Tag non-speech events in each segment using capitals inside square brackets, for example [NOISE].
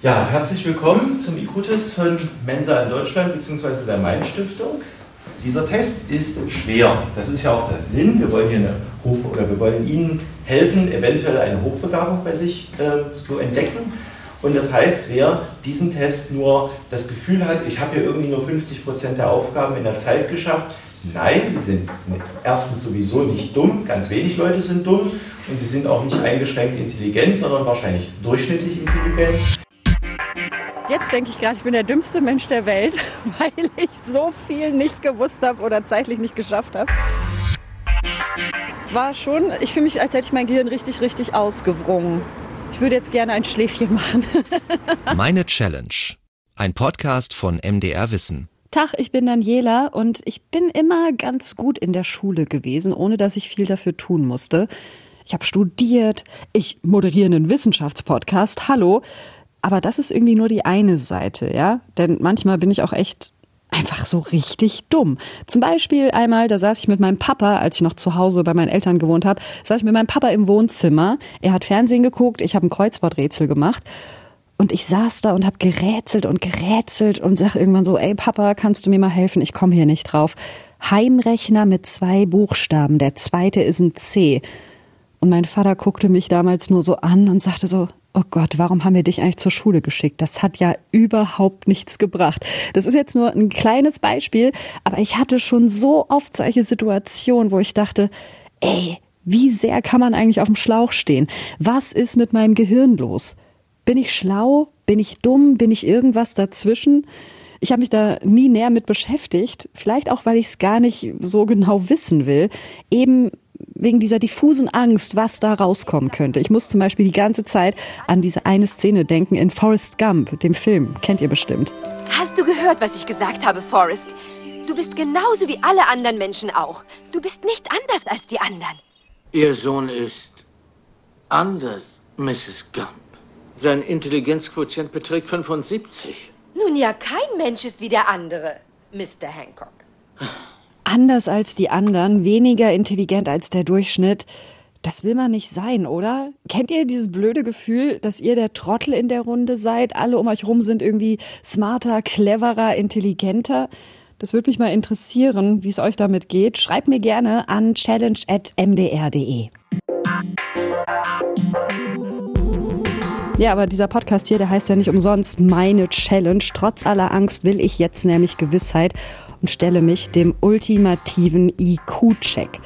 Ja, herzlich willkommen zum IQ-Test von Mensa in Deutschland bzw. der Main-Stiftung. Dieser Test ist schwer. Das ist ja auch der Sinn. Wir wollen hier eine Hoch oder wir wollen Ihnen helfen, eventuell eine Hochbegabung bei sich äh, zu entdecken. Und das heißt, wer diesen Test nur das Gefühl hat, ich habe hier irgendwie nur 50 Prozent der Aufgaben in der Zeit geschafft, nein, sie sind erstens sowieso nicht dumm, ganz wenig Leute sind dumm und sie sind auch nicht eingeschränkt intelligent, sondern wahrscheinlich durchschnittlich intelligent. Jetzt denke ich gerade, ich bin der dümmste Mensch der Welt, [LAUGHS] weil ich so viel nicht gewusst habe oder zeitlich nicht geschafft habe. War schon, ich fühle mich, als hätte ich mein Gehirn richtig, richtig ausgewrungen. Ich würde jetzt gerne ein Schläfchen machen. [LAUGHS] Meine Challenge. Ein Podcast von MDR Wissen. Tag, ich bin Daniela und ich bin immer ganz gut in der Schule gewesen, ohne dass ich viel dafür tun musste. Ich habe studiert, ich moderiere einen Wissenschaftspodcast, hallo. Aber das ist irgendwie nur die eine Seite, ja? Denn manchmal bin ich auch echt einfach so richtig dumm. Zum Beispiel einmal, da saß ich mit meinem Papa, als ich noch zu Hause bei meinen Eltern gewohnt habe, saß ich mit meinem Papa im Wohnzimmer. Er hat Fernsehen geguckt, ich habe ein Kreuzworträtsel gemacht. Und ich saß da und habe gerätselt und gerätselt und sag irgendwann so, ey Papa, kannst du mir mal helfen? Ich komme hier nicht drauf. Heimrechner mit zwei Buchstaben, der zweite ist ein C. Und mein Vater guckte mich damals nur so an und sagte so, oh Gott, warum haben wir dich eigentlich zur Schule geschickt? Das hat ja überhaupt nichts gebracht. Das ist jetzt nur ein kleines Beispiel, aber ich hatte schon so oft solche Situationen, wo ich dachte, ey, wie sehr kann man eigentlich auf dem Schlauch stehen? Was ist mit meinem Gehirn los? Bin ich schlau? Bin ich dumm? Bin ich irgendwas dazwischen? Ich habe mich da nie näher mit beschäftigt, vielleicht auch, weil ich es gar nicht so genau wissen will. Eben wegen dieser diffusen Angst, was da rauskommen könnte. Ich muss zum Beispiel die ganze Zeit an diese eine Szene denken in Forrest Gump, dem Film. Kennt ihr bestimmt. Hast du gehört, was ich gesagt habe, Forrest? Du bist genauso wie alle anderen Menschen auch. Du bist nicht anders als die anderen. Ihr Sohn ist anders, Mrs. Gump. Sein Intelligenzquotient beträgt 75. Nun ja, kein Mensch ist wie der andere, Mr. Hancock [SIGHS] anders als die anderen, weniger intelligent als der Durchschnitt. Das will man nicht sein, oder? Kennt ihr dieses blöde Gefühl, dass ihr der Trottel in der Runde seid? Alle um euch rum sind irgendwie smarter, cleverer, intelligenter. Das würde mich mal interessieren, wie es euch damit geht. Schreibt mir gerne an challenge.mdr.de. Ja, aber dieser Podcast hier, der heißt ja nicht umsonst meine Challenge. Trotz aller Angst will ich jetzt nämlich Gewissheit und stelle mich dem ultimativen IQ-Check.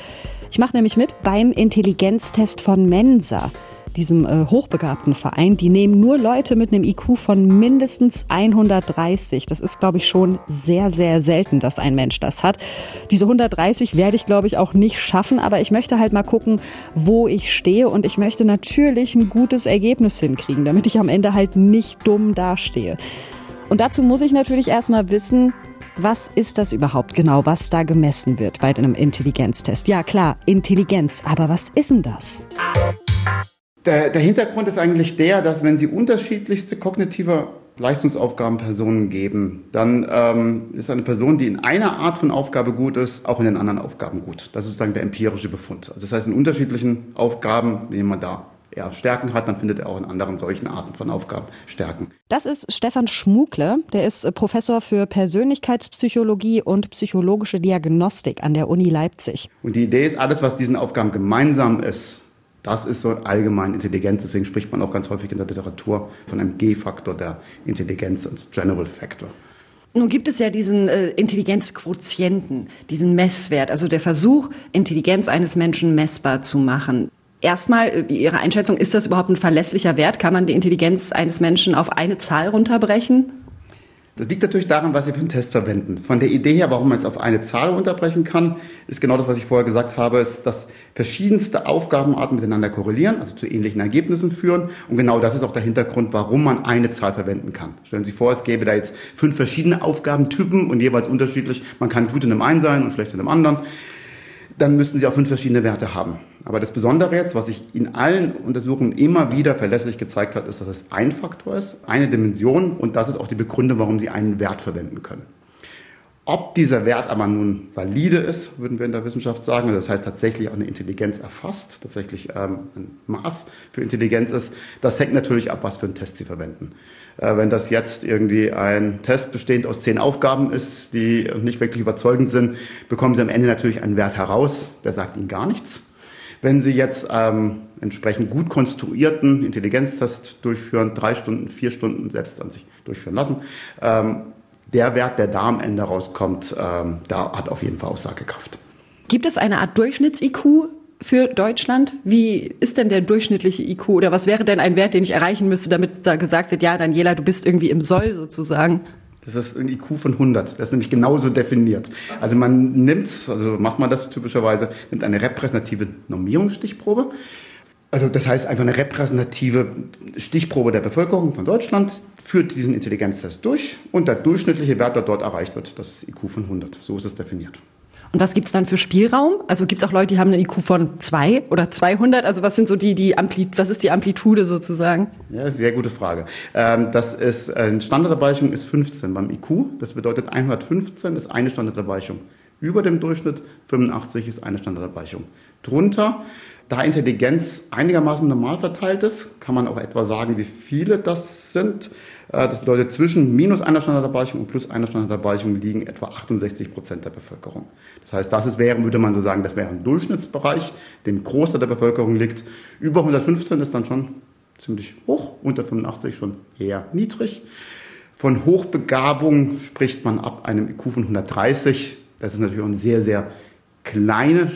Ich mache nämlich mit beim Intelligenztest von Mensa, diesem äh, hochbegabten Verein. Die nehmen nur Leute mit einem IQ von mindestens 130. Das ist, glaube ich, schon sehr, sehr selten, dass ein Mensch das hat. Diese 130 werde ich, glaube ich, auch nicht schaffen, aber ich möchte halt mal gucken, wo ich stehe und ich möchte natürlich ein gutes Ergebnis hinkriegen, damit ich am Ende halt nicht dumm dastehe. Und dazu muss ich natürlich erstmal wissen, was ist das überhaupt genau, was da gemessen wird bei einem Intelligenztest? Ja klar, Intelligenz, aber was ist denn das? Der, der Hintergrund ist eigentlich der, dass wenn Sie unterschiedlichste kognitive Leistungsaufgaben Personen geben, dann ähm, ist eine Person, die in einer Art von Aufgabe gut ist, auch in den anderen Aufgaben gut. Das ist sozusagen der empirische Befund. Also das heißt, in unterschiedlichen Aufgaben, wenn man da er Stärken hat, dann findet er auch in anderen solchen Arten von Aufgaben Stärken. Das ist Stefan Schmugle, der ist äh, Professor für Persönlichkeitspsychologie und psychologische Diagnostik an der Uni Leipzig. Und die Idee ist, alles, was diesen Aufgaben gemeinsam ist, das ist so allgemeine Intelligenz. Deswegen spricht man auch ganz häufig in der Literatur von einem G-Faktor der Intelligenz als General Factor. Nun gibt es ja diesen äh, Intelligenzquotienten, diesen Messwert, also der Versuch, Intelligenz eines Menschen messbar zu machen. Erstmal äh, Ihre Einschätzung, ist das überhaupt ein verlässlicher Wert? Kann man die Intelligenz eines Menschen auf eine Zahl runterbrechen? Das liegt natürlich daran, was Sie für einen Test verwenden. Von der Idee her, warum man es auf eine Zahl runterbrechen kann, ist genau das, was ich vorher gesagt habe, ist, dass verschiedenste Aufgabenarten miteinander korrelieren, also zu ähnlichen Ergebnissen führen. Und genau das ist auch der Hintergrund, warum man eine Zahl verwenden kann. Stellen Sie sich vor, es gäbe da jetzt fünf verschiedene Aufgabentypen und jeweils unterschiedlich. Man kann gut in einem einen sein und schlecht in einem anderen dann müssten Sie auch fünf verschiedene Werte haben. Aber das Besondere jetzt, was sich in allen Untersuchungen immer wieder verlässlich gezeigt hat, ist, dass es ein Faktor ist, eine Dimension und das ist auch die Begründung, warum Sie einen Wert verwenden können. Ob dieser Wert aber nun valide ist, würden wir in der Wissenschaft sagen, das heißt tatsächlich auch eine Intelligenz erfasst, tatsächlich ähm, ein Maß für Intelligenz ist, das hängt natürlich ab, was für einen Test Sie verwenden. Äh, wenn das jetzt irgendwie ein Test bestehend aus zehn Aufgaben ist, die nicht wirklich überzeugend sind, bekommen Sie am Ende natürlich einen Wert heraus, der sagt Ihnen gar nichts. Wenn Sie jetzt ähm, entsprechend gut konstruierten Intelligenztest durchführen, drei Stunden, vier Stunden selbst an sich durchführen lassen, ähm, der Wert, der da am Ende rauskommt, ähm, da hat auf jeden Fall Aussagekraft. Gibt es eine Art Durchschnitts-IQ für Deutschland? Wie ist denn der durchschnittliche IQ oder was wäre denn ein Wert, den ich erreichen müsste, damit da gesagt wird, ja, Daniela, du bist irgendwie im Soll sozusagen? Das ist ein IQ von 100. Das ist nämlich genauso definiert. Also man nimmt, also macht man das typischerweise, nimmt eine repräsentative Normierungsstichprobe. Also das heißt einfach eine repräsentative Stichprobe der Bevölkerung von Deutschland, führt diesen Intelligenztest durch und der durchschnittliche Wert, der dort erreicht wird, das ist IQ von 100. So ist es definiert. Und was gibt's dann für Spielraum? Also gibt's auch Leute, die haben einen IQ von 2 oder 200? Also was sind so die, die Ampli was ist die Amplitude sozusagen? Ja, sehr gute Frage. Ähm, das ist, eine Standardabweichung ist 15 beim IQ. Das bedeutet 115 ist eine Standardabweichung über dem Durchschnitt, 85 ist eine Standardabweichung drunter. Da Intelligenz einigermaßen normal verteilt ist, kann man auch etwa sagen, wie viele das sind. Äh, das bedeutet, zwischen minus einer Standardabweichung und plus einer Standardabweichung liegen etwa 68 Prozent der Bevölkerung. Das heißt, das ist, wäre, würde man so sagen, das wäre ein Durchschnittsbereich, dem Großteil der Bevölkerung liegt. Über 115 ist dann schon ziemlich hoch, unter 85 schon eher niedrig. Von Hochbegabung spricht man ab einem IQ von 130. Das ist natürlich eine sehr, sehr kleine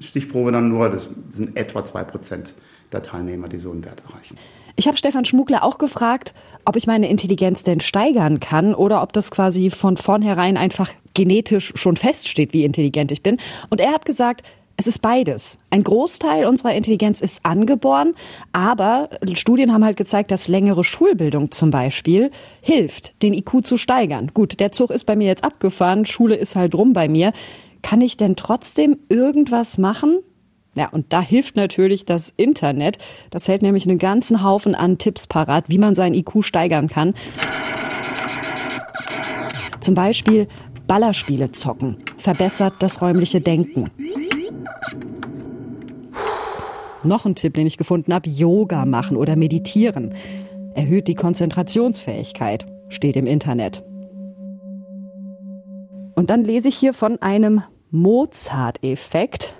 Stichprobe dann nur. Das sind etwa zwei Prozent der Teilnehmer, die so einen Wert erreichen. Ich habe Stefan Schmugler auch gefragt, ob ich meine Intelligenz denn steigern kann oder ob das quasi von vornherein einfach genetisch schon feststeht, wie intelligent ich bin. Und er hat gesagt, es ist beides. Ein Großteil unserer Intelligenz ist angeboren, aber Studien haben halt gezeigt, dass längere Schulbildung zum Beispiel hilft, den IQ zu steigern. Gut, der Zug ist bei mir jetzt abgefahren, Schule ist halt rum bei mir. Kann ich denn trotzdem irgendwas machen? Ja, und da hilft natürlich das Internet. Das hält nämlich einen ganzen Haufen an Tipps parat, wie man seinen IQ steigern kann. Zum Beispiel Ballerspiele zocken, verbessert das räumliche Denken. Noch ein Tipp, den ich gefunden habe, Yoga machen oder meditieren. Erhöht die Konzentrationsfähigkeit, steht im Internet. Und dann lese ich hier von einem Mozart-Effekt.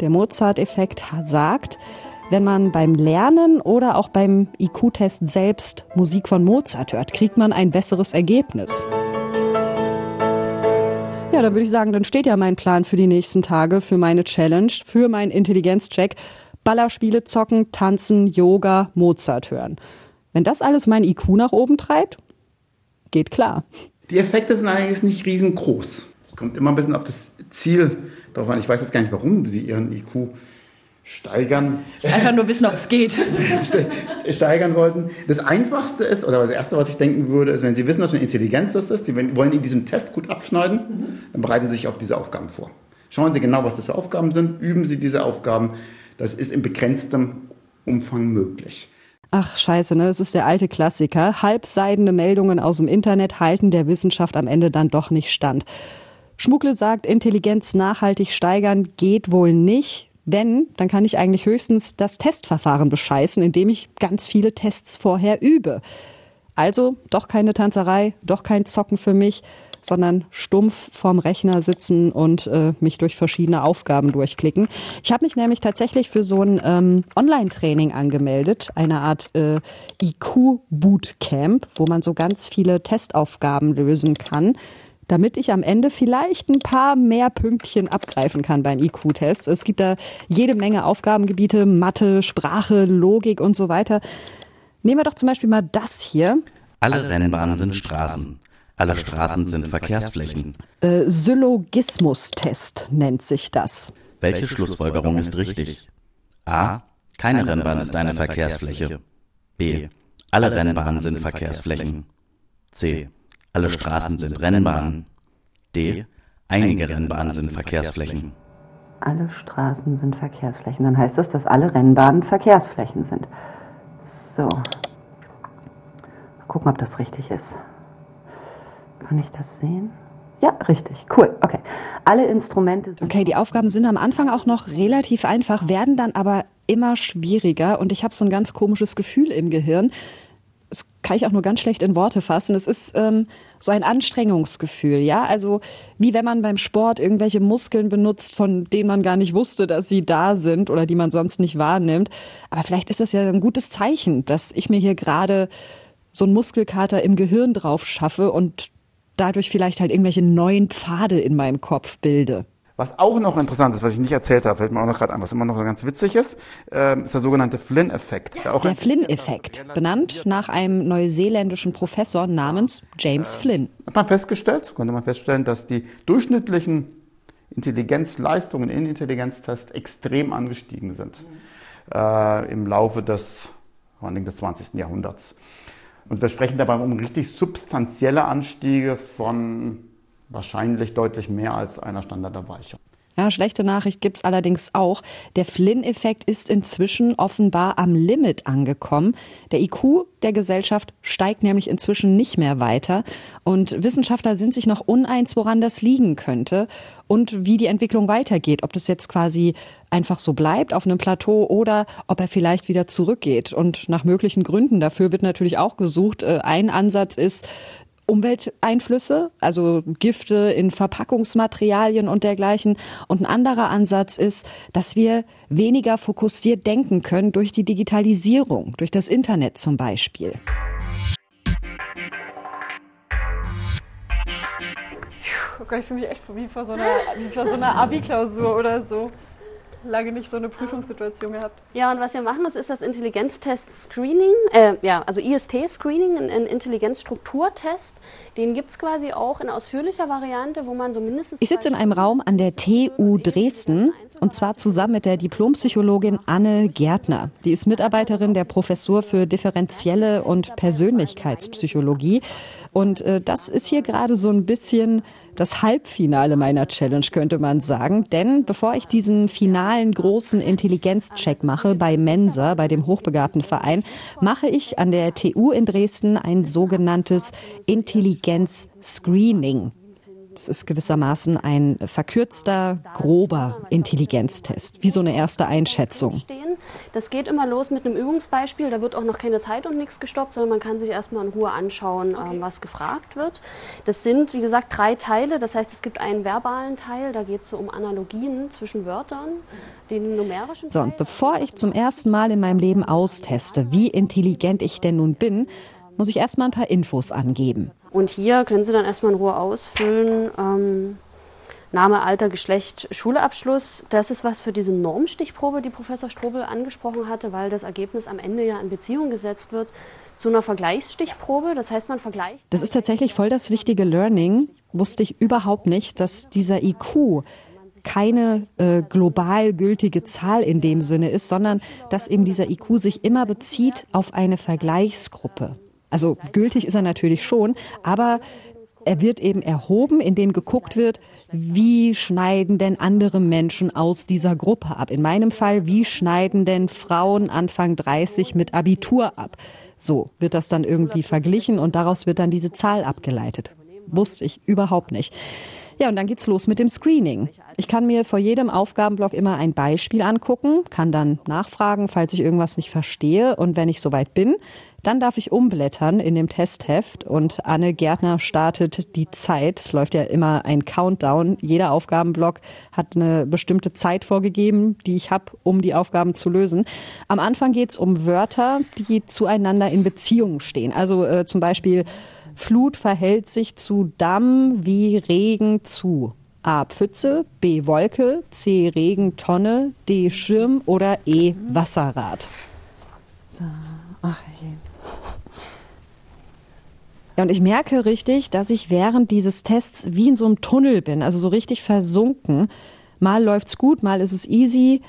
Der Mozart-Effekt sagt, wenn man beim Lernen oder auch beim IQ-Test selbst Musik von Mozart hört, kriegt man ein besseres Ergebnis. Ja, dann würde ich sagen, dann steht ja mein Plan für die nächsten Tage, für meine Challenge, für meinen Intelligenzcheck. Ballerspiele zocken, tanzen, Yoga, Mozart hören. Wenn das alles mein IQ nach oben treibt, geht klar. Die Effekte sind allerdings nicht riesengroß. Es kommt immer ein bisschen auf das Ziel drauf an. Ich weiß jetzt gar nicht, warum sie ihren IQ steigern. Einfach nur wissen, ob es geht. [LAUGHS] steigern wollten. Das Einfachste ist, oder das Erste, was ich denken würde, ist, wenn Sie wissen, was für eine Intelligenz das ist, Sie wollen in diesem Test gut abschneiden, dann bereiten Sie sich auf diese Aufgaben vor. Schauen Sie genau, was das für Aufgaben sind, üben Sie diese Aufgaben, das ist in begrenztem Umfang möglich. Ach scheiße, ne? Es ist der alte Klassiker. Halbseidene Meldungen aus dem Internet halten der Wissenschaft am Ende dann doch nicht stand. Schmuckle sagt, Intelligenz nachhaltig steigern geht wohl nicht. Wenn, dann kann ich eigentlich höchstens das Testverfahren bescheißen, indem ich ganz viele Tests vorher übe. Also doch keine Tanzerei, doch kein Zocken für mich sondern stumpf vorm Rechner sitzen und äh, mich durch verschiedene Aufgaben durchklicken. Ich habe mich nämlich tatsächlich für so ein ähm, Online-Training angemeldet, eine Art äh, IQ-Bootcamp, wo man so ganz viele Testaufgaben lösen kann damit ich am Ende vielleicht ein paar mehr Pünktchen abgreifen kann beim IQ-Test. Es gibt da jede Menge Aufgabengebiete, Mathe, Sprache, Logik und so weiter. Nehmen wir doch zum Beispiel mal das hier. Alle Rennbahnen sind Straßen. Alle Straßen sind Verkehrsflächen. Äh, Syllogismus-Test nennt sich das. Welche Schlussfolgerung ist richtig? A. Keine Rennbahn ist eine Verkehrsfläche. B. Alle Rennbahnen sind Verkehrsflächen. C. Alle Straßen sind Rennbahnen. D. Einige Rennbahnen sind Verkehrsflächen. Alle Straßen sind Verkehrsflächen. Dann heißt das, dass alle Rennbahnen Verkehrsflächen sind. So. Mal gucken, ob das richtig ist. Kann ich das sehen? Ja, richtig. Cool. Okay. Alle Instrumente sind. Okay, die Aufgaben sind am Anfang auch noch relativ einfach, werden dann aber immer schwieriger und ich habe so ein ganz komisches Gefühl im Gehirn. Das kann ich auch nur ganz schlecht in Worte fassen. Es ist ähm, so ein Anstrengungsgefühl, ja. Also wie wenn man beim Sport irgendwelche Muskeln benutzt, von denen man gar nicht wusste, dass sie da sind oder die man sonst nicht wahrnimmt. Aber vielleicht ist das ja ein gutes Zeichen, dass ich mir hier gerade so einen Muskelkater im Gehirn drauf schaffe und dadurch vielleicht halt irgendwelche neuen Pfade in meinem Kopf bilde. Was auch noch interessant ist, was ich nicht erzählt habe, fällt mir auch noch gerade an, was immer noch ganz witzig ist, äh, ist der sogenannte Flynn-Effekt. Der, der Flynn-Effekt, benannt nach einem neuseeländischen Professor namens James äh, Flynn. Hat man festgestellt, konnte man feststellen, dass die durchschnittlichen Intelligenzleistungen in Intelligenztests extrem angestiegen sind äh, im Laufe des, vor allem des 20. Jahrhunderts. Und wir sprechen dabei um richtig substanzielle Anstiege von wahrscheinlich deutlich mehr als einer Standardabweichung. Ja, schlechte Nachricht gibt's allerdings auch. Der Flynn-Effekt ist inzwischen offenbar am Limit angekommen. Der IQ der Gesellschaft steigt nämlich inzwischen nicht mehr weiter. Und Wissenschaftler sind sich noch uneins, woran das liegen könnte und wie die Entwicklung weitergeht. Ob das jetzt quasi einfach so bleibt auf einem Plateau oder ob er vielleicht wieder zurückgeht. Und nach möglichen Gründen dafür wird natürlich auch gesucht. Äh, ein Ansatz ist, Umwelteinflüsse, also Gifte in Verpackungsmaterialien und dergleichen. Und ein anderer Ansatz ist, dass wir weniger fokussiert denken können durch die Digitalisierung, durch das Internet zum Beispiel. Oh ich fühle mich echt wie vor so einer, wie vor so einer Abi-Klausur oder so lange nicht so eine Prüfungssituation gehabt. Ja, und was wir machen, das ist das Intelligenztest-Screening, äh, ja, also IST-Screening, ein, ein Intelligenzstrukturtest. Den gibt es quasi auch in ausführlicher Variante, wo man so mindestens. Ich sitze in einem Raum an der TU Dresden und zwar zusammen mit der Diplompsychologin Anne Gärtner. Die ist Mitarbeiterin der Professur für differenzielle und Persönlichkeitspsychologie. Und äh, das ist hier gerade so ein bisschen das Halbfinale meiner Challenge, könnte man sagen. Denn bevor ich diesen finalen großen Intelligenzcheck mache bei Mensa, bei dem hochbegabten Verein, mache ich an der TU in Dresden ein sogenanntes Intelligenz-Screening. Das ist gewissermaßen ein verkürzter, grober Intelligenztest, wie so eine erste Einschätzung. Das geht immer los mit einem Übungsbeispiel. Da wird auch noch keine Zeit und nichts gestoppt, sondern man kann sich erstmal in Ruhe anschauen, okay. ähm, was gefragt wird. Das sind, wie gesagt, drei Teile. Das heißt, es gibt einen verbalen Teil, da geht es so um Analogien zwischen Wörtern, den numerischen So, und bevor ich zum ersten Mal in meinem Leben austeste, wie intelligent ich denn nun bin, muss ich erstmal ein paar Infos angeben. Und hier können Sie dann erstmal in Ruhe ausfüllen. Ähm, Name, Alter, Geschlecht, Schulabschluss. Das ist was für diese Normstichprobe, die Professor Strobel angesprochen hatte, weil das Ergebnis am Ende ja in Beziehung gesetzt wird zu einer Vergleichsstichprobe. Das heißt, man vergleicht. Das ist tatsächlich voll das wichtige Learning. Wusste ich überhaupt nicht, dass dieser IQ keine äh, global gültige Zahl in dem Sinne ist, sondern dass eben dieser IQ sich immer bezieht auf eine Vergleichsgruppe. Also gültig ist er natürlich schon, aber er wird eben erhoben, indem geguckt wird, wie schneiden denn andere Menschen aus dieser Gruppe ab? In meinem Fall, wie schneiden denn Frauen Anfang 30 mit Abitur ab? So wird das dann irgendwie verglichen und daraus wird dann diese Zahl abgeleitet. Wusste ich überhaupt nicht. Ja, und dann geht's los mit dem Screening. Ich kann mir vor jedem Aufgabenblock immer ein Beispiel angucken, kann dann nachfragen, falls ich irgendwas nicht verstehe. Und wenn ich soweit bin, dann darf ich umblättern in dem Testheft und Anne Gärtner startet die Zeit. Es läuft ja immer ein Countdown. Jeder Aufgabenblock hat eine bestimmte Zeit vorgegeben, die ich habe, um die Aufgaben zu lösen. Am Anfang geht es um Wörter, die zueinander in Beziehung stehen. Also äh, zum Beispiel Flut verhält sich zu Damm wie Regen zu. A. Pfütze, B. Wolke, C. Regentonne, D. Schirm oder E. Wasserrad. So, ach je. Ja, und ich merke richtig, dass ich während dieses Tests wie in so einem Tunnel bin, also so richtig versunken. Mal läuft's gut, mal ist es easy.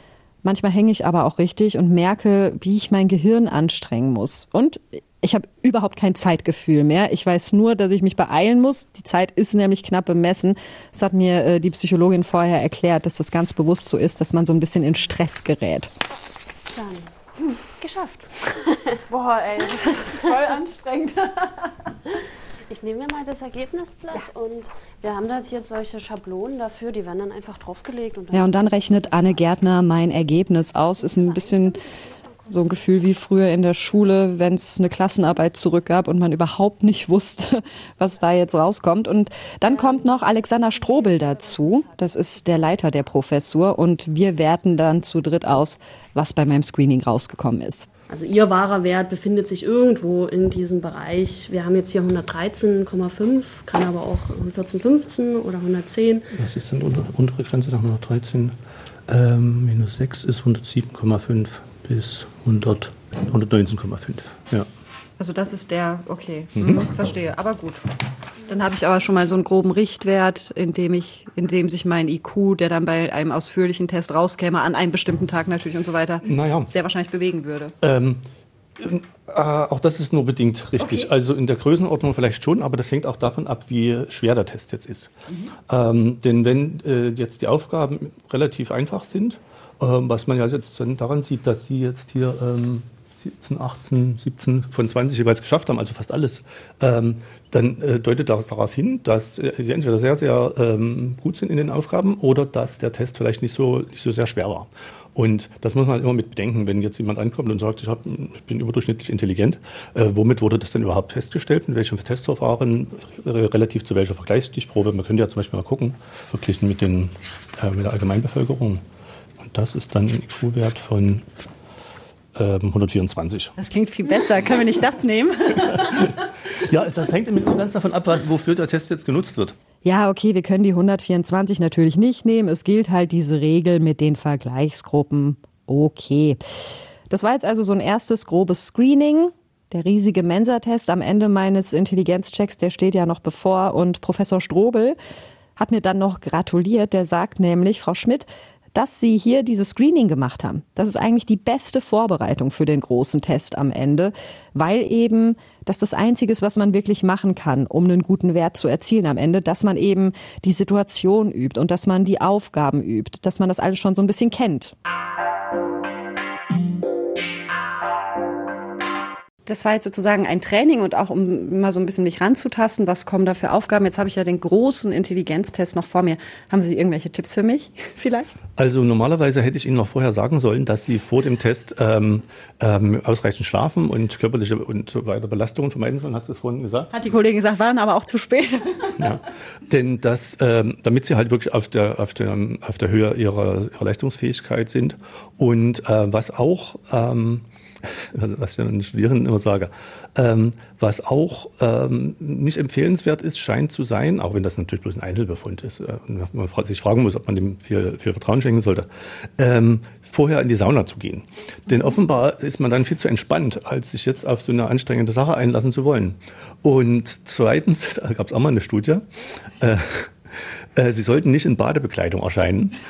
Manchmal hänge ich aber auch richtig und merke, wie ich mein Gehirn anstrengen muss. Und ich habe überhaupt kein Zeitgefühl mehr. Ich weiß nur, dass ich mich beeilen muss. Die Zeit ist nämlich knapp bemessen. Das hat mir äh, die Psychologin vorher erklärt, dass das ganz bewusst so ist, dass man so ein bisschen in Stress gerät. Dann. Hm. Geschafft. [LAUGHS] Boah, ey, das ist voll anstrengend. [LAUGHS] Ich nehme mir mal das Ergebnisblatt und wir haben da jetzt solche Schablonen dafür, die werden dann einfach draufgelegt. Und dann Ja, und dann rechnet Anne Gärtner mein Ergebnis aus. Ist ein bisschen so ein Gefühl wie früher in der Schule, wenn es eine Klassenarbeit zurückgab und man überhaupt nicht [LAUGHS] wusste, was da jetzt rauskommt. Und dann kommt noch Alexander Strobel dazu. Das ist der Leiter der Professur. Und wir werten dann zu dritt aus, was bei meinem Screening rausgekommen ist. Also ihr wahrer Wert befindet sich irgendwo in diesem Bereich. Wir haben jetzt hier 113,5, kann aber auch 114,15 oder 110. Was ist denn die unter, untere Grenze nach 113? Ähm, minus 6 ist 107,5 bis 100, 119,5. Ja. Also das ist der, okay, Mhm. verstehe, aber gut. Dann habe ich aber schon mal so einen groben Richtwert, in dem ich, in dem sich mein IQ, der dann bei einem ausführlichen Test rauskäme, an einem bestimmten Tag natürlich und so weiter, Naja. sehr wahrscheinlich bewegen würde. Ähm, äh, auch das ist nur bedingt richtig. Also in der Größenordnung vielleicht schon, aber das hängt auch davon ab, wie schwer der Test jetzt ist. Ähm, denn wenn äh, jetzt die Aufgaben relativ einfach sind, was man ja jetzt daran sieht, dass Sie jetzt hier ähm, 17, 18, 17 von 20 jeweils geschafft haben, also fast alles, ähm, dann äh, deutet das darauf hin, dass äh, Sie entweder sehr, sehr ähm, gut sind in den Aufgaben oder dass der Test vielleicht nicht so, nicht so sehr schwer war. Und das muss man halt immer mit bedenken, wenn jetzt jemand ankommt und sagt, ich, hab, ich bin überdurchschnittlich intelligent, äh, womit wurde das denn überhaupt festgestellt, mit welchem Testverfahren, relativ zu welcher Vergleichsstichprobe? Man könnte ja zum Beispiel mal gucken, verglichen mit, den, äh, mit der Allgemeinbevölkerung. Das ist dann ein IQ-Wert von ähm, 124. Das klingt viel besser. Können wir nicht das nehmen? [LAUGHS] Ja, das hängt immer ganz davon ab, wofür der Test jetzt genutzt wird. Ja, okay, wir können die 124 natürlich nicht nehmen. Es gilt halt diese Regel mit den Vergleichsgruppen. Okay. Das war jetzt also so ein erstes grobes Screening. Der riesige Mensa-Test am Ende meines Intelligenzchecks, der steht ja noch bevor. Und Professor Strobel hat mir dann noch gratuliert. Der sagt nämlich, Frau Schmidt, dass Sie hier dieses Screening gemacht haben. Das ist eigentlich die beste Vorbereitung für den großen Test am Ende, weil eben das das Einzige ist, was man wirklich machen kann, um einen guten Wert zu erzielen am Ende, dass man eben die Situation übt und dass man die Aufgaben übt, dass man das alles schon so ein bisschen kennt. Das war jetzt sozusagen ein Training und auch um mal so ein bisschen mich ranzutasten, was kommen da für Aufgaben. Jetzt habe ich ja den großen Intelligenztest noch vor mir. Haben Sie irgendwelche Tipps für mich [LAUGHS] vielleicht? Also normalerweise hätte ich Ihnen noch vorher sagen sollen, dass Sie vor dem Test ähm, ähm, ausreichend schlafen und körperliche und so weiter Belastungen vermeiden sollen, hat sie es vorhin gesagt. Hat die Kollegin gesagt, waren aber auch zu spät. [LAUGHS] Ja. Denn das, ähm, damit Sie halt wirklich auf der, auf der, auf der Höhe Ihrer, ihrer Leistungsfähigkeit sind und äh, was auch, ähm, [LAUGHS] also was ich den Studierenden immer sage, ähm, was auch ähm, nicht empfehlenswert ist, scheint zu sein, auch wenn das natürlich bloß ein Einzelbefund ist, äh, und man sich fragen muss, ob man dem viel, viel Vertrauen schenken sollte, ähm, vorher in die Sauna zu gehen. Denn offenbar ist man dann viel zu entspannt, als sich jetzt auf so eine anstrengende Sache einlassen zu wollen. Und zweitens, [LAUGHS] da gab es auch mal eine Studie, äh, Sie sollten nicht in Badebekleidung erscheinen. [LAUGHS]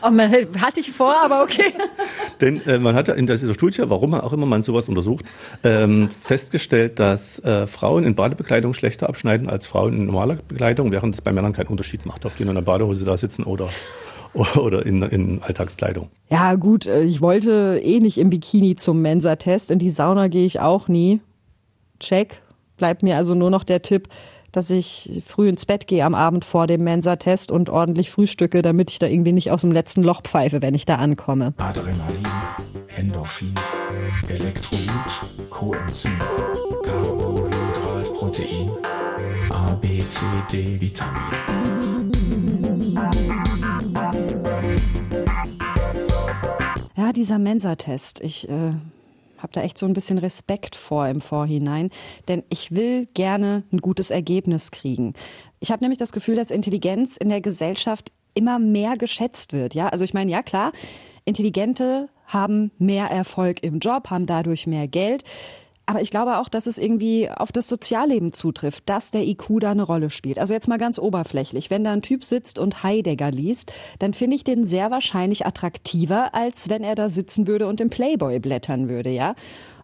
Oh, man, hatte ich vor, aber okay. [LAUGHS] Denn äh, man hat ja in dieser Studie, warum auch immer man sowas untersucht, ähm, festgestellt, dass äh, Frauen in Badebekleidung schlechter abschneiden als Frauen in normaler Bekleidung, während es bei Männern keinen Unterschied macht, ob die in einer Badehose da sitzen oder, [LAUGHS] oder in, in Alltagskleidung. Ja, gut, äh, ich wollte eh nicht im Bikini zum Mensa-Test. In die Sauna gehe ich auch nie. Check. Bleibt mir also nur noch der Tipp, dass ich früh ins Bett gehe am Abend vor dem Mensa-Test und ordentlich frühstücke, damit ich da irgendwie nicht aus dem letzten Loch pfeife, wenn ich da ankomme. Adrenalin, Endorphin, Elektrolyt, Coenzym, Carbohydrat, Protein, A, B, C, D, Vitamin. Ja, dieser Mensa-Test. Ich äh, habe da echt so ein bisschen Respekt vor im Vorhinein, denn ich will gerne ein gutes Ergebnis kriegen. Ich habe nämlich das Gefühl, dass Intelligenz in der Gesellschaft immer mehr geschätzt wird. Ja, also ich meine, ja klar, Intelligente haben mehr Erfolg im Job, haben dadurch mehr Geld. Aber ich glaube auch, dass es irgendwie auf das Sozialleben zutrifft, dass der IQ da eine Rolle spielt. Also jetzt mal ganz oberflächlich. Wenn da ein Typ sitzt und Heidegger liest, dann finde ich den sehr wahrscheinlich attraktiver, als wenn er da sitzen würde und im Playboy blättern würde, ja.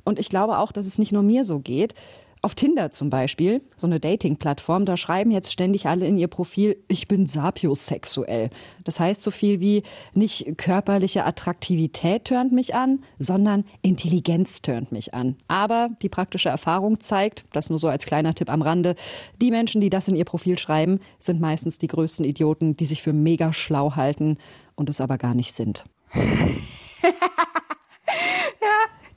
Und ich glaube auch, dass es nicht nur mir so geht. Auf Tinder zum Beispiel, so eine Dating-Plattform, da schreiben jetzt ständig alle in ihr Profil, ich bin sapiosexuell. Das heißt so viel wie nicht körperliche Attraktivität tönt mich an, sondern Intelligenz tönt mich an. Aber die praktische Erfahrung zeigt, das nur so als kleiner Tipp am Rande, die Menschen, die das in ihr Profil schreiben, sind meistens die größten Idioten, die sich für mega schlau halten und es aber gar nicht sind. [LAUGHS]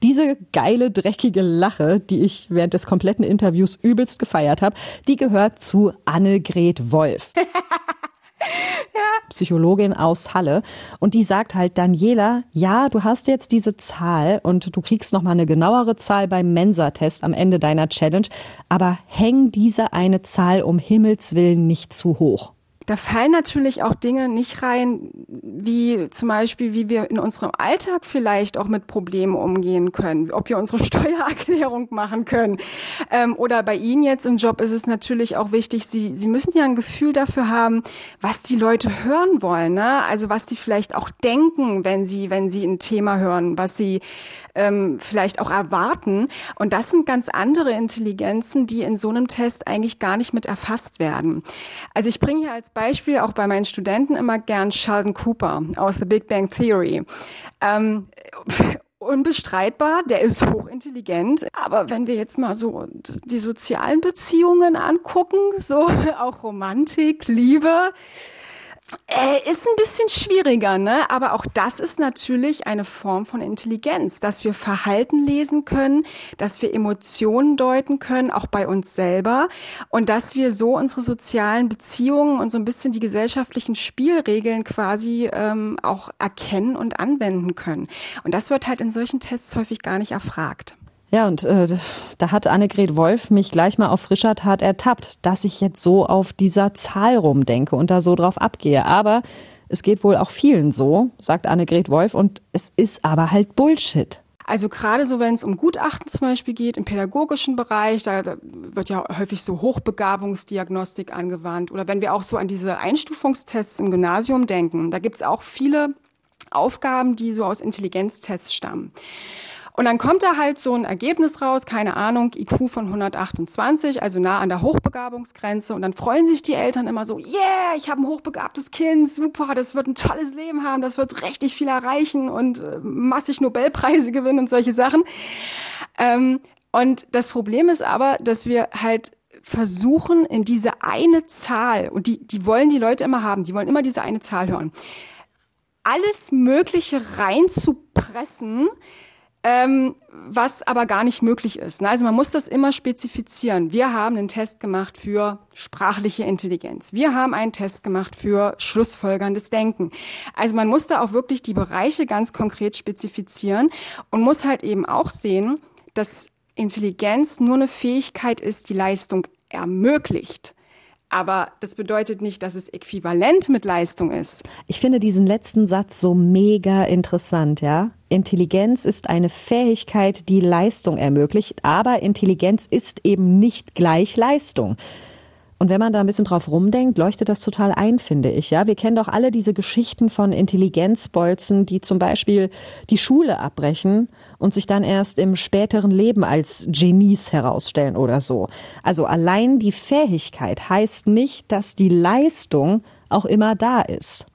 Diese geile, dreckige Lache, die ich während des kompletten Interviews übelst gefeiert habe, die gehört zu Annegret Wolf. [LAUGHS] Psychologin aus Halle und die sagt halt Daniela, ja, du hast jetzt diese Zahl und du kriegst noch mal eine genauere Zahl beim Mensa-Test am Ende deiner Challenge, aber häng diese eine Zahl um Himmels Willen nicht zu hoch. Da fallen natürlich auch Dinge nicht rein, wie zum Beispiel, wie wir in unserem Alltag vielleicht auch mit Problemen umgehen können, ob wir unsere [LAUGHS] Steuererklärung machen können. Ähm, oder bei Ihnen jetzt im Job ist es natürlich auch wichtig, Sie, Sie müssen ja ein Gefühl dafür haben, was die Leute hören wollen, ne? Also was die vielleicht auch denken, wenn sie, wenn sie ein Thema hören, was sie ähm, vielleicht auch erwarten. Und das sind ganz andere Intelligenzen, die in so einem Test eigentlich gar nicht mit erfasst werden. Also ich bringe hier als Beispiel auch bei meinen Studenten immer gern Sheldon Cooper aus The Big Bang Theory. Ähm, [LAUGHS] unbestreitbar, der ist hochintelligent. Aber wenn wir jetzt mal so die sozialen Beziehungen angucken, so [LAUGHS] auch Romantik, Liebe, äh, ist ein bisschen schwieriger, ne? Aber auch das ist natürlich eine Form von Intelligenz, dass wir Verhalten lesen können, dass wir Emotionen deuten können, auch bei uns selber und dass wir so unsere sozialen Beziehungen und so ein bisschen die gesellschaftlichen Spielregeln quasi ähm, auch erkennen und anwenden können. Und das wird halt in solchen Tests häufig gar nicht erfragt. Ja, und äh, da hat Annegret Wolf mich gleich mal auf frischer Tat ertappt, dass ich jetzt so auf dieser Zahl rumdenke und da so drauf abgehe. Aber es geht wohl auch vielen so, sagt Annegret Wolf, und es ist aber halt Bullshit. Also gerade so, wenn es um Gutachten zum Beispiel geht, im pädagogischen Bereich, da, da wird ja häufig so Hochbegabungsdiagnostik angewandt. Oder wenn wir auch so an diese Einstufungstests im Gymnasium denken, da gibt's auch viele Aufgaben, die so aus Intelligenztests stammen. Und dann kommt da halt so ein Ergebnis raus, keine Ahnung, IQ von 128, also nah an der Hochbegabungsgrenze. Und dann freuen sich die Eltern immer so, yeah, ich habe ein hochbegabtes Kind, super, das wird ein tolles Leben haben, das wird richtig viel erreichen und äh, massig Nobelpreise [LAUGHS] gewinnen und solche Sachen. Ähm, und das Problem ist aber, dass wir halt versuchen, in diese eine Zahl, und die, die wollen die Leute immer haben, die wollen immer diese eine Zahl hören, alles Mögliche reinzupressen, ähm, was aber gar nicht möglich ist. Also man muss das immer spezifizieren. Wir haben einen Test gemacht für sprachliche Intelligenz. Wir haben einen Test gemacht für schlussfolgerndes Denken. Also man muss da auch wirklich die Bereiche ganz konkret spezifizieren und muss halt eben auch sehen, dass Intelligenz nur eine Fähigkeit ist, die Leistung ermöglicht. Aber das bedeutet nicht, dass es äquivalent mit Leistung ist. Ich finde diesen letzten Satz so mega interessant, ja. Intelligenz ist eine Fähigkeit, die Leistung ermöglicht, aber Intelligenz ist eben nicht gleich Leistung. Und wenn man da ein bisschen drauf rumdenkt, leuchtet das total ein, finde ich. Ja, wir kennen doch alle diese Geschichten von Intelligenzbolzen, die zum Beispiel die Schule abbrechen und sich dann erst im späteren Leben als Genies herausstellen oder so. Also allein die Fähigkeit heißt nicht, dass die Leistung auch immer da ist.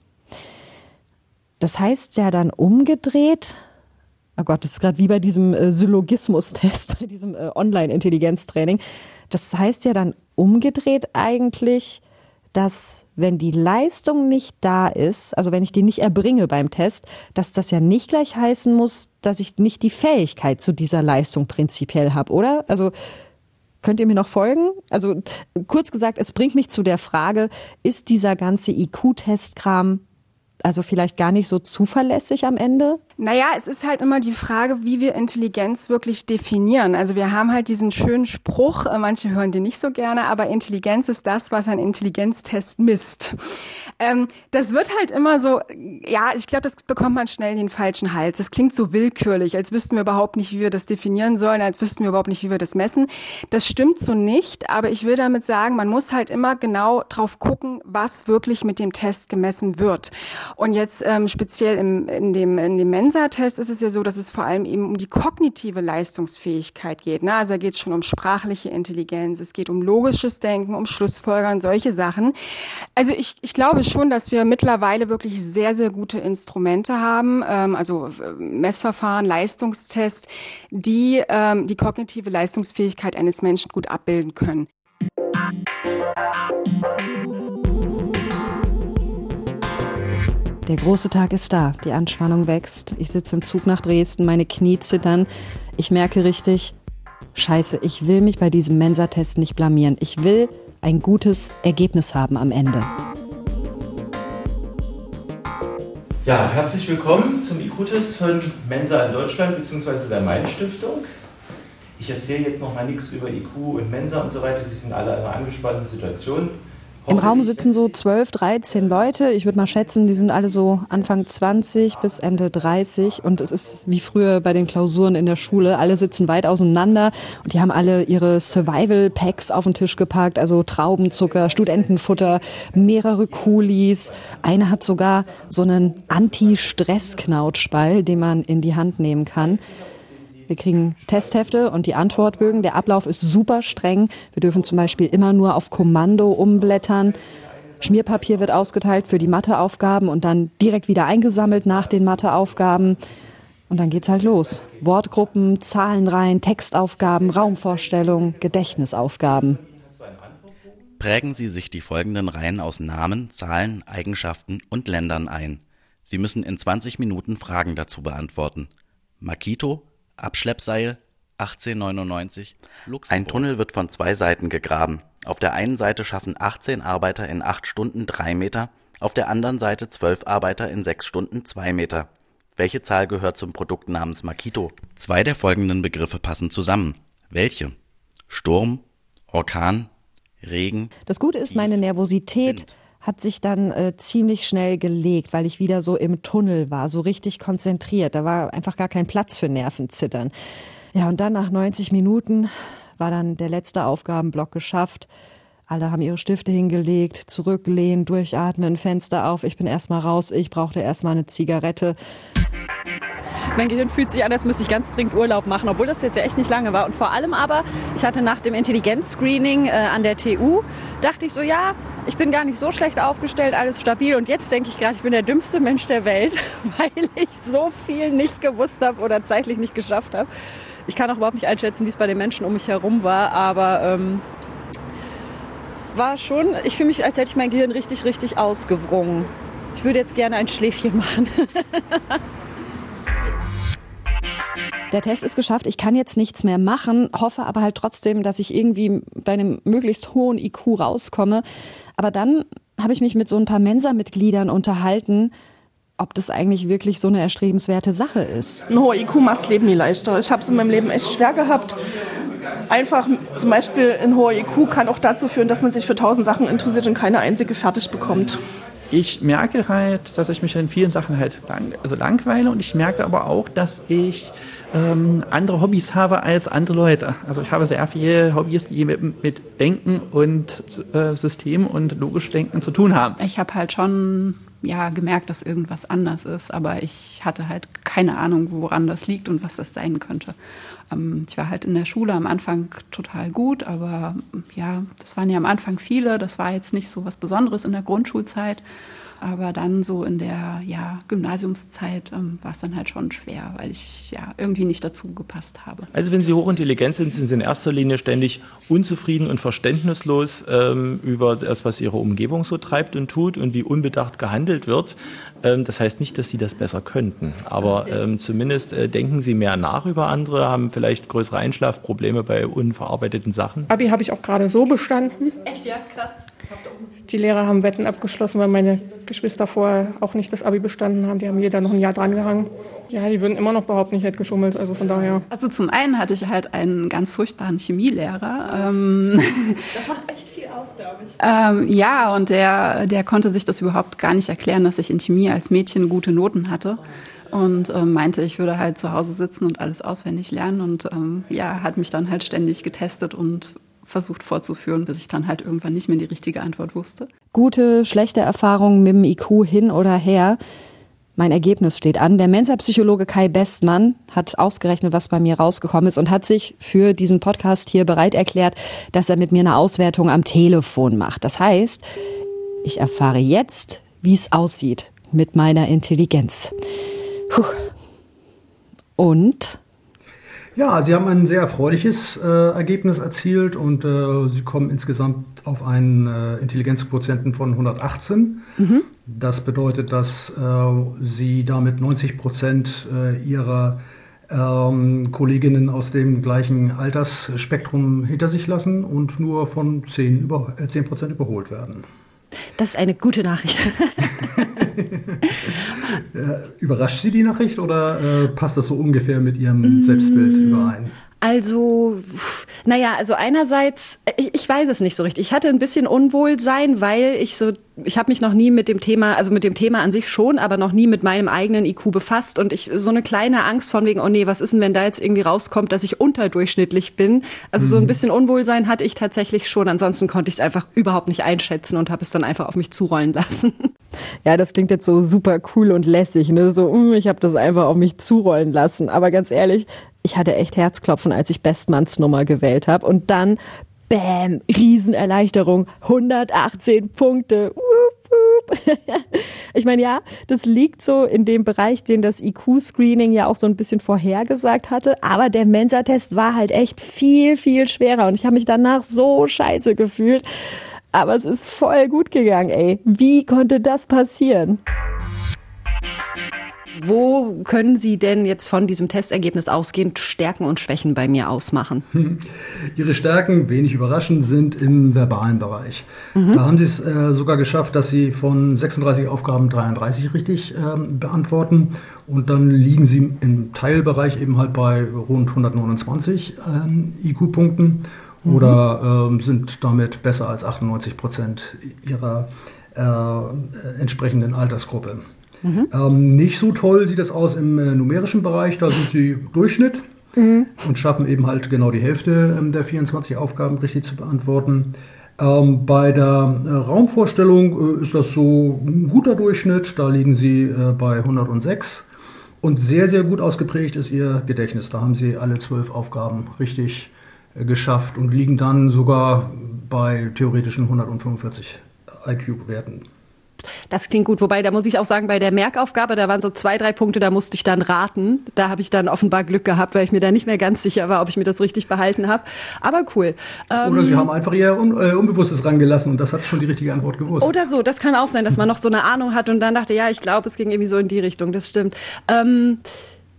Das heißt ja dann umgedreht, oh Gott, das ist gerade wie bei diesem äh, Syllogismus-Test, [LAUGHS] bei diesem äh, Online-Intelligenztraining. Das heißt ja dann umgedreht eigentlich, dass wenn die Leistung nicht da ist, also wenn ich die nicht erbringe beim Test, dass das ja nicht gleich heißen muss, dass ich nicht die Fähigkeit zu dieser Leistung prinzipiell habe, oder? Also könnt ihr mir noch folgen? Also kurz gesagt, es bringt mich zu der Frage, ist dieser ganze IQ-Testkram also vielleicht gar nicht so zuverlässig am Ende? Naja, es ist halt immer die Frage, wie wir Intelligenz wirklich definieren. Also wir haben halt diesen schönen Spruch, äh, manche hören den nicht so gerne, aber Intelligenz ist das, was ein Intelligenztest misst. Ähm, das wird halt immer so, ja, ich glaube, das bekommt man schnell in den falschen Hals. Das klingt so willkürlich, als wüssten wir überhaupt nicht, wie wir das definieren sollen, als wüssten wir überhaupt nicht, wie wir das messen. Das stimmt so nicht, aber ich will damit sagen, man muss halt immer genau drauf gucken, was wirklich mit dem Test gemessen wird. Und jetzt ähm, speziell im, in dem, in dem Mensa-Test ist es ja so, dass es vor allem eben um die kognitive Leistungsfähigkeit geht. Ne? Also da geht es schon um sprachliche Intelligenz, es geht um logisches Denken, um Schlussfolgern, solche Sachen. Also ich, ich glaube schon, dass wir mittlerweile wirklich sehr, sehr gute Instrumente haben, ähm, also äh, Messverfahren, Leistungstests, die ähm, die kognitive Leistungsfähigkeit eines Menschen gut abbilden können. Der große Tag ist da, die Anspannung wächst. Ich sitze im Zug nach Dresden, meine Knie zittern. Ich merke richtig, scheiße, ich will mich bei diesem Mensa-Test nicht blamieren. Ich will ein gutes Ergebnis haben am Ende. Ja, herzlich willkommen zum IQ-Test von Mensa in Deutschland bzw. der Main-Stiftung. Ich erzähle jetzt noch mal nichts über IQ und Mensa und so weiter. Sie sind alle in einer angespannten Situation. Im Raum sitzen so 12, 13 Leute. Ich würde mal schätzen, die sind alle so Anfang 20 bis Ende 30. Und es ist wie früher bei den Klausuren in der Schule. Alle sitzen weit auseinander und die haben alle ihre Survival-Packs auf den Tisch gepackt. Also Traubenzucker, Studentenfutter, mehrere Kulis. Eine hat sogar so einen Anti-Stress-Knautschball, den man in die Hand nehmen kann. Wir kriegen Testhefte und die Antwortbögen. Der Ablauf ist super streng. Wir dürfen zum Beispiel immer nur auf Kommando umblättern. Schmierpapier wird ausgeteilt für die Matheaufgaben und dann direkt wieder eingesammelt nach den Matheaufgaben. Und dann geht's halt los. Wortgruppen, Zahlenreihen, Textaufgaben, Raumvorstellungen, Gedächtnisaufgaben. Prägen Sie sich die folgenden Reihen aus Namen, Zahlen, Eigenschaften und Ländern ein. Sie müssen in 20 Minuten Fragen dazu beantworten. Makito, Abschleppseil 1899 Luxemburg. Ein Tunnel wird von zwei Seiten gegraben. Auf der einen Seite schaffen 18 Arbeiter in 8 Stunden 3 Meter, auf der anderen Seite 12 Arbeiter in 6 Stunden 2 Meter. Welche Zahl gehört zum Produkt namens Makito? Zwei der folgenden Begriffe passen zusammen. Welche? Sturm, Orkan, Regen. Das Gute ist, meine Nervosität Wind hat sich dann äh, ziemlich schnell gelegt, weil ich wieder so im Tunnel war, so richtig konzentriert. Da war einfach gar kein Platz für Nervenzittern. Ja, und dann nach 90 Minuten war dann der letzte Aufgabenblock geschafft. Alle haben ihre Stifte hingelegt, zurücklehnen, durchatmen, Fenster auf. Ich bin erstmal raus. Ich brauchte erstmal eine Zigarette. Mein Gehirn fühlt sich an, als müsste ich ganz dringend Urlaub machen, obwohl das jetzt ja echt nicht lange war. Und vor allem aber, ich hatte nach dem Intelligenzscreening äh, an der TU, dachte ich so, ja, ich bin gar nicht so schlecht aufgestellt, alles stabil. Und jetzt denke ich gerade, ich bin der dümmste Mensch der Welt, [LAUGHS] weil ich so viel nicht gewusst habe oder zeitlich nicht geschafft habe. Ich kann auch überhaupt nicht einschätzen, wie es bei den Menschen um mich herum war, aber ähm, war schon, ich fühle mich, als hätte ich mein Gehirn richtig, richtig ausgewrungen. Ich würde jetzt gerne ein Schläfchen machen. [LAUGHS] Der Test ist geschafft, ich kann jetzt nichts mehr machen, hoffe aber halt trotzdem, dass ich irgendwie bei einem möglichst hohen IQ rauskomme. Aber dann habe ich mich mit so ein paar Mensa-Mitgliedern unterhalten, ob das eigentlich wirklich so eine erstrebenswerte Sache ist. Ein hoher IQ macht das Leben nie leichter. Ich habe es in meinem Leben echt schwer gehabt. Einfach zum Beispiel ein hoher IQ kann auch dazu führen, dass man sich für tausend Sachen interessiert und keine einzige fertig bekommt ich merke halt, dass ich mich in vielen Sachen halt lang, also langweile und ich merke aber auch, dass ich ähm, andere Hobbys habe als andere Leute. Also ich habe sehr viele Hobbys, die mit, mit Denken und äh, System und logisch Denken zu tun haben. Ich habe halt schon ja gemerkt, dass irgendwas anders ist, aber ich hatte halt keine Ahnung, woran das liegt und was das sein könnte. Ähm, ich war halt in der Schule am Anfang total gut, aber ja, das waren ja am Anfang viele. Das war jetzt nicht so was Besonderes in der Grundschulzeit. Aber dann so in der ja, Gymnasiumszeit ähm, war es dann halt schon schwer, weil ich ja irgendwie nicht dazu gepasst habe. Also wenn Sie hochintelligent sind, sind Sie in erster Linie ständig unzufrieden und verständnislos ähm, über das, was Ihre Umgebung so treibt und tut und wie unbedacht gehandelt wird. Ähm, das heißt nicht, dass Sie das besser könnten, aber ähm, zumindest äh, denken Sie mehr nach über andere, haben vielleicht größere Einschlafprobleme bei unverarbeiteten Sachen. Abi habe ich auch gerade so bestanden. Echt, ja, krass. Die Lehrer haben Wetten abgeschlossen, weil meine Geschwister vorher auch nicht das Abi bestanden haben. Die haben jeder noch ein Jahr drangehangen. Ja, die würden immer noch behaupten, ich hätte geschummelt. Also von daher. Also zum einen hatte ich halt einen ganz furchtbaren Chemielehrer. Ähm, [LAUGHS] das macht echt viel aus, glaube ich. Ähm, ja, und der, der konnte sich das überhaupt gar nicht erklären, dass ich in Chemie als Mädchen gute Noten hatte und ähm, meinte, ich würde halt zu Hause sitzen und alles auswendig lernen und ähm, ja, hat mich dann halt ständig getestet und versucht vorzuführen, bis ich dann halt irgendwann nicht mehr die richtige Antwort wusste. Gute, schlechte Erfahrungen mit dem IQ hin oder her. Mein Ergebnis steht an. Der Mensa-Psychologe Kai Bestmann hat ausgerechnet, was bei mir rausgekommen ist und hat sich für diesen Podcast hier bereit erklärt, dass er mit mir eine Auswertung am Telefon macht. Das heißt, ich erfahre jetzt, wie es aussieht mit meiner Intelligenz. Puh. Und? Ja, Sie haben ein sehr erfreuliches äh, Ergebnis erzielt und äh, Sie kommen insgesamt auf einen äh, Intelligenzquotienten von 118. Mhm. Das bedeutet, dass äh, Sie damit 90 Prozent äh, Ihrer ähm, Kolleginnen aus dem gleichen Altersspektrum hinter sich lassen und nur von 10, über, 10 Prozent überholt werden. Das ist eine gute Nachricht. [LAUGHS] Überrascht Sie die Nachricht oder äh, passt das so ungefähr mit Ihrem mm. Selbstbild überein? Also, naja, also einerseits, ich, ich, weiß es nicht so richtig. Ich hatte ein bisschen Unwohlsein, weil ich so, ich habe mich noch nie mit dem Thema, also mit dem Thema an sich schon, aber noch nie mit meinem eigenen IQ befasst und ich so eine kleine Angst von wegen, oh nee, was ist denn, wenn da jetzt irgendwie rauskommt, dass ich unterdurchschnittlich bin? Also mhm. so ein mhm. bisschen Unwohlsein hatte ich tatsächlich schon. Ansonsten konnte ich es einfach überhaupt nicht einschätzen und habe es dann einfach auf mich zurollen lassen. [LAUGHS] Ja, das klingt jetzt so super cool und lässig, ne? So, mm, ich habe das einfach auf mich zurollen lassen. Aber ganz ehrlich, ich hatte echt Herzklopfen, als ich Bestmanns Nummer gewählt habe. Und dann, bam, Riesenerleichterung, 118 Punkte. [LAUGHS] Ich meine, ja, das liegt so in dem Bereich, den das IQ-Screening ja auch so ein bisschen vorhergesagt hatte. Aber der Mensa-Test war halt echt viel, viel schwerer. Und ich habe mich danach so scheiße gefühlt. Aber es ist voll gut gegangen, ey. Wie konnte das passieren? Wo können Sie denn jetzt von diesem Testergebnis ausgehend Stärken und Schwächen bei mir ausmachen? Ihre Stärken, wenig überraschend, sind im verbalen Bereich. Mhm. Da haben Sie es äh, sogar geschafft, dass Sie von 36 Aufgaben 33 richtig ähm, beantworten. Und dann liegen Sie im Teilbereich eben halt bei rund 129 ähm, IQ-Punkten mhm. oder ähm, sind damit besser als 98 Prozent Ihrer äh, entsprechenden Altersgruppe. Mhm. Ähm, nicht so toll sieht es aus im äh, numerischen Bereich. Da sind sie Durchschnitt mhm. und schaffen eben halt genau die Hälfte ähm, der 24 Aufgaben richtig zu beantworten. Ähm, bei der äh, Raumvorstellung äh, ist das so ein guter Durchschnitt. Da liegen sie äh, bei 106. Und sehr, sehr gut ausgeprägt ist ihr Gedächtnis. Da haben sie alle zwölf Aufgaben richtig äh, geschafft und liegen dann sogar bei theoretischen 145 IQ-Werten. Das klingt gut. Wobei, da muss ich auch sagen, bei der Merkaufgabe, da waren so zwei, drei Punkte, da musste ich dann raten. Da habe ich dann offenbar Glück gehabt, weil ich mir da nicht mehr ganz sicher war, ob ich mir das richtig behalten habe. Aber cool. Ähm, oder Sie haben einfach Ihr Un äh, Unbewusstes rangelassen und das hat schon die richtige Antwort gewusst. Oder so, das kann auch sein, dass man noch so eine Ahnung hat und dann dachte, ja, ich glaube, es ging irgendwie so in die Richtung. Das stimmt. Ähm,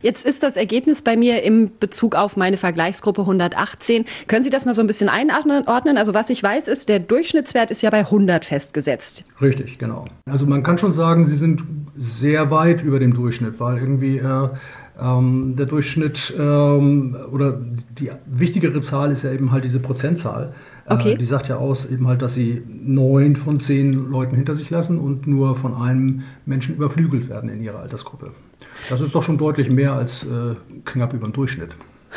Jetzt ist das Ergebnis bei mir im Bezug auf meine Vergleichsgruppe 118. Können Sie das mal so ein bisschen einordnen? Also was ich weiß, ist, der Durchschnittswert ist ja bei 100 festgesetzt. Richtig, genau. Also man kann schon sagen, Sie sind sehr weit über dem Durchschnitt, weil irgendwie äh, ähm, der Durchschnitt ähm, oder die wichtigere Zahl ist ja eben halt diese Prozentzahl. Äh, okay. Äh, die sagt ja aus, eben halt, dass sie neun von zehn Leuten hinter sich lassen und nur von einem Menschen überflügelt werden in ihrer Altersgruppe. Das ist doch schon deutlich mehr als äh, knapp über dem Durchschnitt.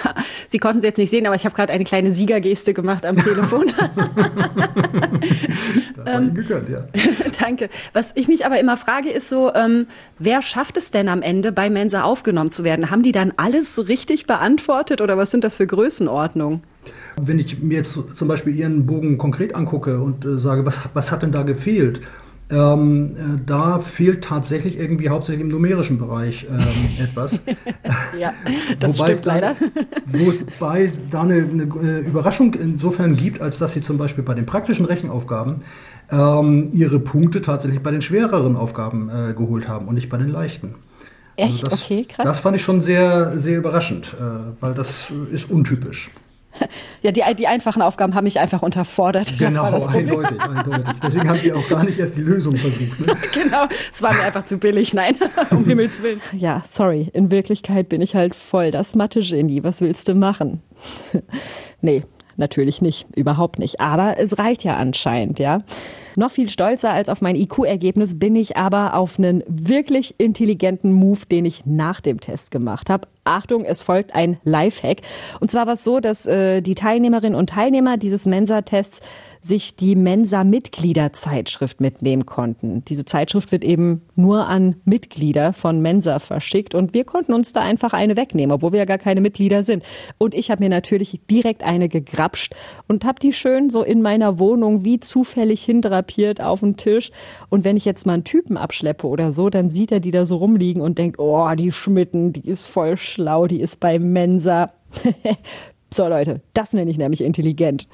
[LAUGHS] Sie konnten es jetzt nicht sehen, aber ich habe gerade eine kleine Siegergeste gemacht am Telefon. [LAUGHS] das ähm, gegönnt, ja. [LAUGHS] Danke. Was ich mich aber immer frage, ist so, ähm, wer schafft es denn am Ende, bei Mensa aufgenommen zu werden? Haben die dann alles richtig beantwortet oder was sind das für Größenordnungen? Wenn ich mir jetzt zum Beispiel Ihren Bogen konkret angucke und äh, sage, was, was hat denn da gefehlt? Ähm, äh, da fehlt tatsächlich irgendwie hauptsächlich im numerischen Bereich ähm, [LAUGHS] etwas. ja, [LAUGHS] das Wobei stimmt leider. Wobei es da eine, eine, äh, Überraschung insofern gibt, als dass sie zum Beispiel bei den praktischen Rechenaufgaben ähm, ihre Punkte tatsächlich bei den schwereren Aufgaben äh, geholt haben und nicht bei den leichten. Also Echt? Also das, okay, krass. Das fand ich schon sehr, sehr überraschend, äh, weil das ist untypisch. [LAUGHS] Ja, die, die einfachen Aufgaben haben mich einfach unterfordert. Genau, das war das eindeutig, eindeutig. Deswegen haben Sie auch gar nicht erst die Lösung versucht. Ne? [LAUGHS] genau, es war mir einfach zu billig, nein, [LAUGHS] um Himmels Willen. Ja, sorry, in Wirklichkeit bin ich halt voll das Mathe-Genie. Was willst du machen? nee, natürlich nicht, überhaupt nicht. Aber es reicht ja anscheinend, ja. Noch viel stolzer als auf mein IQ-Ergebnis bin ich aber auf einen wirklich intelligenten Move, den ich nach dem Test gemacht habe. Achtung, es folgt ein Lifehack. Und zwar war es so, dass äh, die Teilnehmerinnen und Teilnehmer dieses Mensa-Tests sich die Mensa-Mitgliederzeitschrift mitnehmen konnten. Diese Zeitschrift wird eben nur an Mitglieder von Mensa verschickt und wir konnten uns da einfach eine wegnehmen, obwohl wir ja gar keine Mitglieder sind. Und ich habe mir natürlich direkt eine gegrapscht und habe die schön so in meiner Wohnung wie zufällig hindrapiert auf dem Tisch. Und wenn ich jetzt mal einen Typen abschleppe oder so, dann sieht er die da so rumliegen und denkt, oh, die Schmitten, die ist voll schlau, die ist bei Mensa. [LAUGHS] so Leute, das nenne ich nämlich intelligent.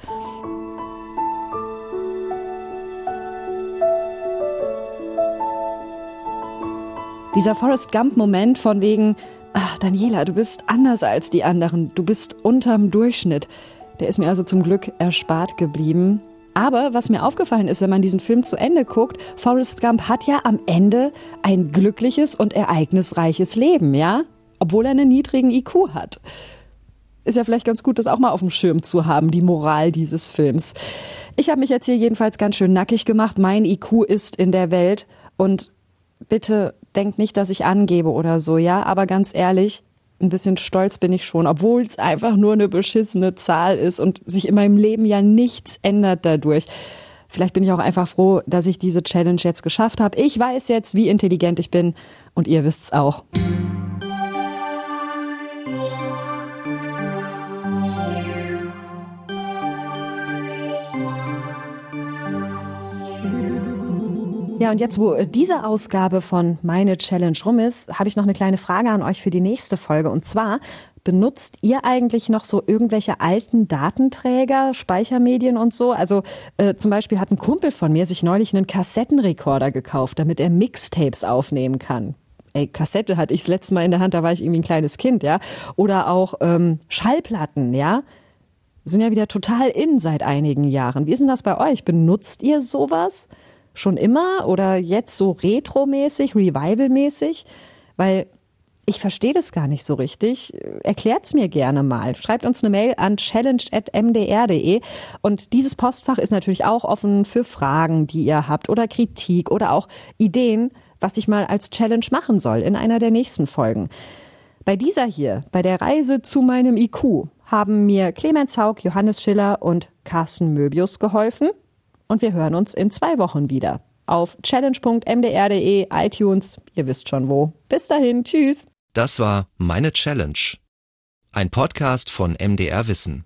Dieser Forrest Gump-Moment von wegen, ach, Daniela, du bist anders als die anderen, du bist unterm Durchschnitt, der ist mir also zum Glück erspart geblieben. Aber was mir aufgefallen ist, wenn man diesen Film zu Ende guckt, Forrest Gump hat ja am Ende ein glückliches und ereignisreiches Leben, ja? Obwohl er einen niedrigen IQ hat. Ist ja vielleicht ganz gut, das auch mal auf dem Schirm zu haben, die Moral dieses Films. Ich habe mich jetzt hier jedenfalls ganz schön nackig gemacht. Mein IQ ist in der Welt und bitte denkt nicht, dass ich angebe oder so, ja, aber ganz ehrlich, ein bisschen stolz bin ich schon, obwohl es einfach nur eine beschissene Zahl ist und sich in meinem Leben ja nichts ändert dadurch. Vielleicht bin ich auch einfach froh, dass ich diese Challenge jetzt geschafft habe. Ich weiß jetzt, wie intelligent ich bin und ihr wisst's auch. Ja, und jetzt, wo diese Ausgabe von Meine Challenge rum ist, habe ich noch eine kleine Frage an euch für die nächste Folge. Und zwar, benutzt ihr eigentlich noch so irgendwelche alten Datenträger, Speichermedien und so? Also äh, zum Beispiel hat ein Kumpel von mir sich neulich einen Kassettenrekorder gekauft, damit er Mixtapes aufnehmen kann. Ey, Kassette hatte ich das letzte Mal in der Hand, da war ich irgendwie ein kleines Kind, ja. Oder auch ähm, Schallplatten, ja. Sind ja wieder total in seit einigen Jahren. Wie ist denn das bei euch? Benutzt ihr sowas? Schon immer oder jetzt so retromäßig, revivalmäßig? Weil ich verstehe das gar nicht so richtig. Erklärt's mir gerne mal. Schreibt uns eine Mail an challenge.mdr.de. Und dieses Postfach ist natürlich auch offen für Fragen, die ihr habt oder Kritik oder auch Ideen, was ich mal als Challenge machen soll in einer der nächsten Folgen. Bei dieser hier, bei der Reise zu meinem IQ, haben mir Clemens Haug, Johannes Schiller und Carsten Möbius geholfen und wir hören uns in zwei Wochen wieder. Auf challenge.mdr.de, iTunes, ihr wisst schon wo. Bis dahin, tschüss. Das war Meine Challenge. Ein Podcast von MDR Wissen.